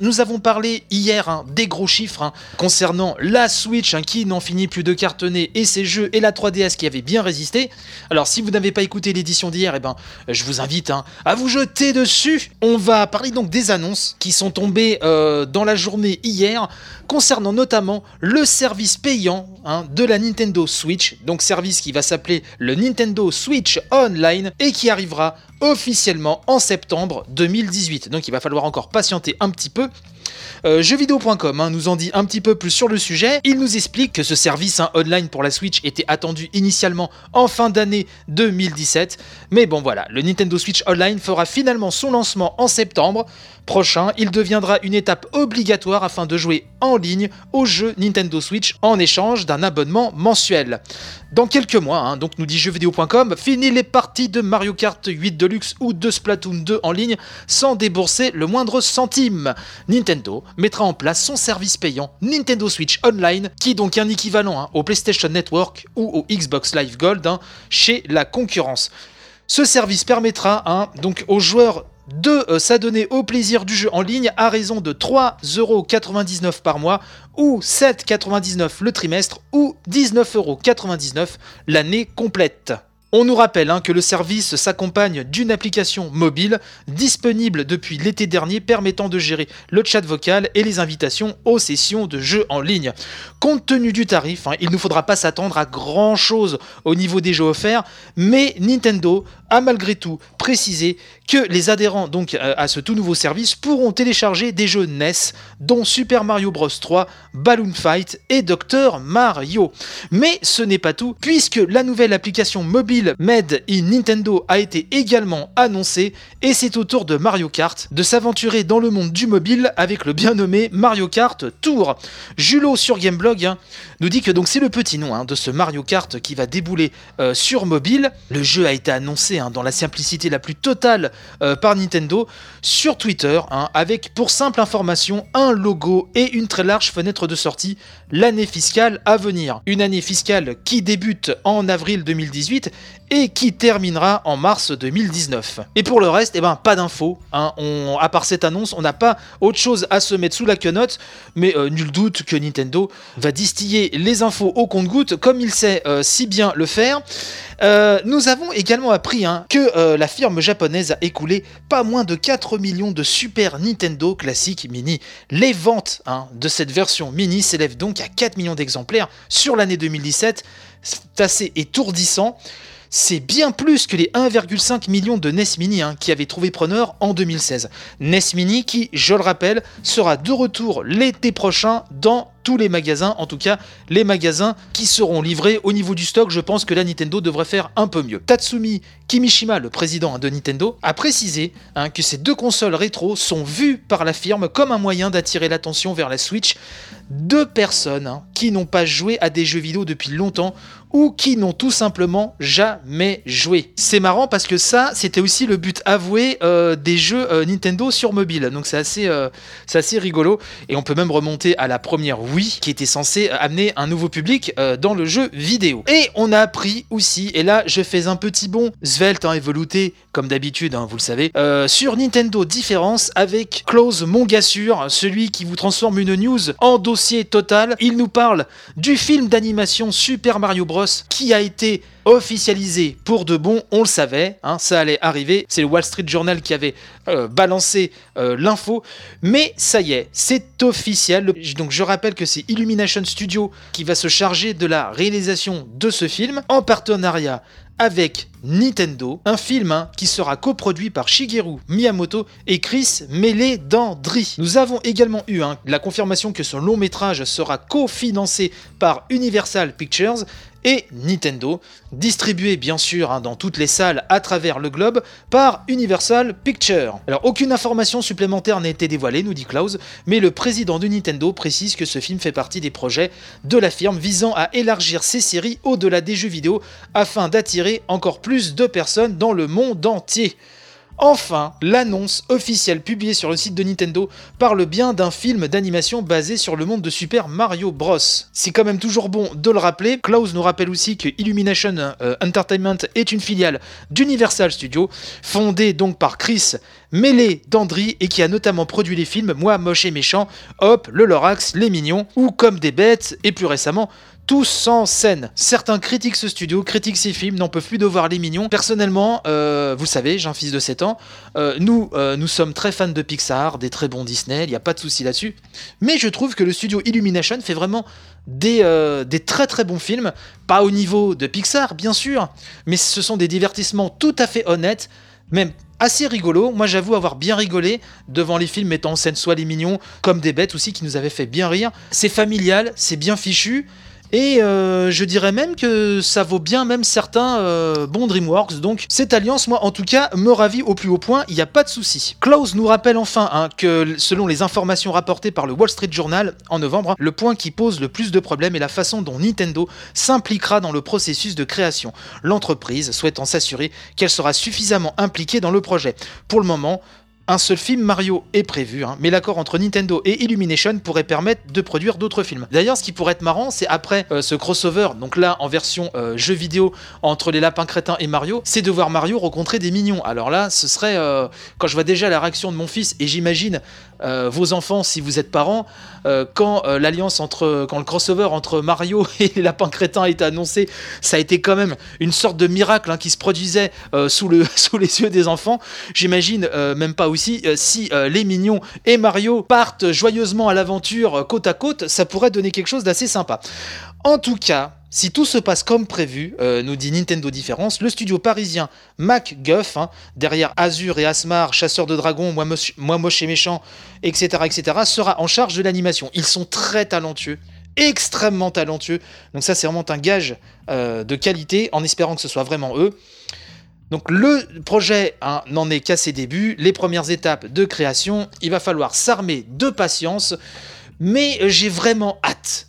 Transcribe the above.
Nous avons parlé hier hein, des gros chiffres hein, concernant la Switch hein, qui n'en finit plus de cartonner et ses jeux et la 3DS qui avait bien résisté. Alors si vous n'avez pas écouté l'édition d'hier, eh ben, je vous invite à vous jeter dessus. On va parler donc des annonces qui sont tombées euh, dans la journée hier concernant notamment le service payant de la Nintendo Switch, donc service qui va s'appeler le Nintendo Switch Online et qui arrivera officiellement en septembre 2018. Donc il va falloir encore patienter un petit peu. Euh, jeuxvideo.com hein, nous en dit un petit peu plus sur le sujet. Il nous explique que ce service hein, online pour la Switch était attendu initialement en fin d'année 2017. Mais bon voilà, le Nintendo Switch Online fera finalement son lancement en septembre prochain. Il deviendra une étape obligatoire afin de jouer en ligne aux jeux Nintendo Switch en échange d'un abonnement mensuel. Dans quelques mois, hein, donc nous dit jeuxvideo.com, fini les parties de Mario Kart 8 Deluxe ou de Splatoon 2 en ligne sans débourser le moindre centime. Nintendo mettra en place son service payant Nintendo Switch Online, qui est donc un équivalent hein, au PlayStation Network ou au Xbox Live Gold hein, chez la concurrence. Ce service permettra donc aux joueurs de euh, s'adonner au plaisir du jeu en ligne à raison de 3,99€ par mois ou 7,99€ le trimestre ou 19,99€ l'année complète. On nous rappelle hein, que le service s'accompagne d'une application mobile disponible depuis l'été dernier permettant de gérer le chat vocal et les invitations aux sessions de jeux en ligne. Compte tenu du tarif, hein, il ne faudra pas s'attendre à grand chose au niveau des jeux offerts, mais Nintendo a malgré tout précisé que les adhérents donc euh, à ce tout nouveau service pourront télécharger des jeux NES dont Super Mario Bros 3, Balloon Fight et Dr Mario. Mais ce n'est pas tout puisque la nouvelle application mobile Made in Nintendo a été également annoncé et c'est au tour de Mario Kart de s'aventurer dans le monde du mobile avec le bien nommé Mario Kart Tour. Julo sur Gameblog hein, nous dit que c'est le petit nom hein, de ce Mario Kart qui va débouler euh, sur mobile. Le jeu a été annoncé hein, dans la simplicité la plus totale euh, par Nintendo sur Twitter avec pour simple information un logo et une très large fenêtre de sortie l'année fiscale à venir. Une année fiscale qui débute en avril 2018 et qui terminera en mars 2019. Et pour le reste, eh ben, pas d'infos. Hein. à part cette annonce, on n'a pas autre chose à se mettre sous la quenotte, mais euh, nul doute que Nintendo va distiller les infos au compte-goutte comme il sait euh, si bien le faire. Euh, nous avons également appris hein, que la firme japonaise a écoulé pas moins de 4 millions de Super Nintendo classiques mini. Les ventes hein, de cette version mini s'élèvent donc à 4 millions d'exemplaires sur l'année 2017. C'est assez étourdissant c'est bien plus que les 1,5 millions de NES Mini hein, qui avaient trouvé preneur en 2016. NES Mini qui, je le rappelle, sera de retour l'été prochain dans tous les magasins, en tout cas les magasins qui seront livrés au niveau du stock, je pense que la Nintendo devrait faire un peu mieux. Tatsumi Kimishima, le président de Nintendo, a précisé hein, que ces deux consoles rétro sont vues par la firme comme un moyen d'attirer l'attention vers la Switch de personnes hein, qui n'ont pas joué à des jeux vidéo depuis longtemps ou qui n'ont tout simplement jamais joué. C'est marrant parce que ça, c'était aussi le but avoué euh, des jeux euh, Nintendo sur mobile. Donc c'est assez, euh, assez rigolo. Et on peut même remonter à la première Wii qui était censée amener un nouveau public dans le jeu vidéo. Et on a appris aussi, et là je fais un petit bond svelte, hein, évolué comme d'habitude, hein, vous le savez, sur Nintendo Différence avec Close Mongassure, celui qui vous transforme une news en dossier total. Il nous parle du film d'animation Super Mario Bros qui a été officialisé pour de bon, on le savait, hein, ça allait arriver, c'est le Wall Street Journal qui avait euh, balancé euh, l'info, mais ça y est, c'est officiel. Donc je rappelle que c'est Illumination Studio qui va se charger de la réalisation de ce film en partenariat avec Nintendo, un film hein, qui sera coproduit par Shigeru Miyamoto et Chris Meledandri. Nous avons également eu hein, la confirmation que ce long métrage sera cofinancé par Universal Pictures et Nintendo, distribué bien sûr hein, dans toutes les salles à travers le globe par Universal Pictures. Alors aucune information supplémentaire n'a été dévoilée, nous dit Klaus, mais le président de Nintendo précise que ce film fait partie des projets de la firme visant à élargir ses séries au-delà des jeux vidéo afin d'attirer encore plus de personnes dans le monde entier. Enfin, l'annonce officielle publiée sur le site de Nintendo parle bien d'un film d'animation basé sur le monde de Super Mario Bros. C'est quand même toujours bon de le rappeler. Klaus nous rappelle aussi que Illumination euh, Entertainment est une filiale d'Universal Studios, fondée donc par Chris mêlé d'Andry et qui a notamment produit les films Moi, Moche et Méchant, Hop, Le Lorax, Les Mignons ou Comme des Bêtes et plus récemment tous en scène. Certains critiquent ce studio, critiquent ces films, n'en peuvent plus de voir les mignons. Personnellement, euh, vous savez, j'ai un fils de 7 ans, euh, nous, euh, nous sommes très fans de Pixar, des très bons Disney, il n'y a pas de souci là-dessus. Mais je trouve que le studio Illumination fait vraiment des, très très bons films, pas au niveau de Pixar, bien sûr, mais ce sont des divertissements tout à fait honnêtes, même assez rigolo. Moi, j'avoue avoir bien rigolé devant les films mettant en scène soit les mignons, comme des bêtes aussi, qui nous avaient fait bien rire. C'est familial, c'est bien fichu. Et euh, je dirais même que ça vaut bien même certains euh, bons DreamWorks. Donc cette alliance, moi en tout cas, me ravit au plus haut point, il n'y a pas de souci. Klaus nous rappelle enfin hein, que selon les informations rapportées par le Wall Street Journal en novembre, le point qui pose le plus de problèmes est la façon dont Nintendo s'impliquera dans le processus de création. L'entreprise souhaitant s'assurer qu'elle sera suffisamment impliquée dans le projet. Pour le moment, un seul film Mario est prévu, hein, mais l'accord entre Nintendo et Illumination pourrait permettre de produire d'autres films. D'ailleurs, ce qui pourrait être marrant, c'est après euh, ce crossover, donc là en version euh, jeu vidéo entre les lapins crétins et Mario, c'est de voir Mario rencontrer des mignons. Alors là, ce serait, euh, quand je vois déjà la réaction de mon fils, et j'imagine vos enfants si vous êtes parents, quand l'alliance entre, quand le crossover entre Mario et les lapins crétins été annoncé, ça a été quand même une sorte de miracle hein, qui se produisait sous, le, sous les yeux des enfants. J'imagine même pas où euh, si euh, les mignons et Mario partent joyeusement à l'aventure euh, côte à côte, ça pourrait donner quelque chose d'assez sympa. En tout cas, si tout se passe comme prévu, nous dit Nintendo Différence, le studio parisien MacGuff, hein, derrière Azure et Asmar, Chasseur de Dragons, Moi, Moche et Méchant, etc., etc., sera en charge de l'animation. Ils sont très talentueux extrêmement talentueux. Donc ça, c'est vraiment un gage de qualité, en espérant que ce soit vraiment eux. Donc le projet n'en est qu'à ses débuts, les premières étapes de création, il va falloir s'armer de patience, mais j'ai vraiment hâte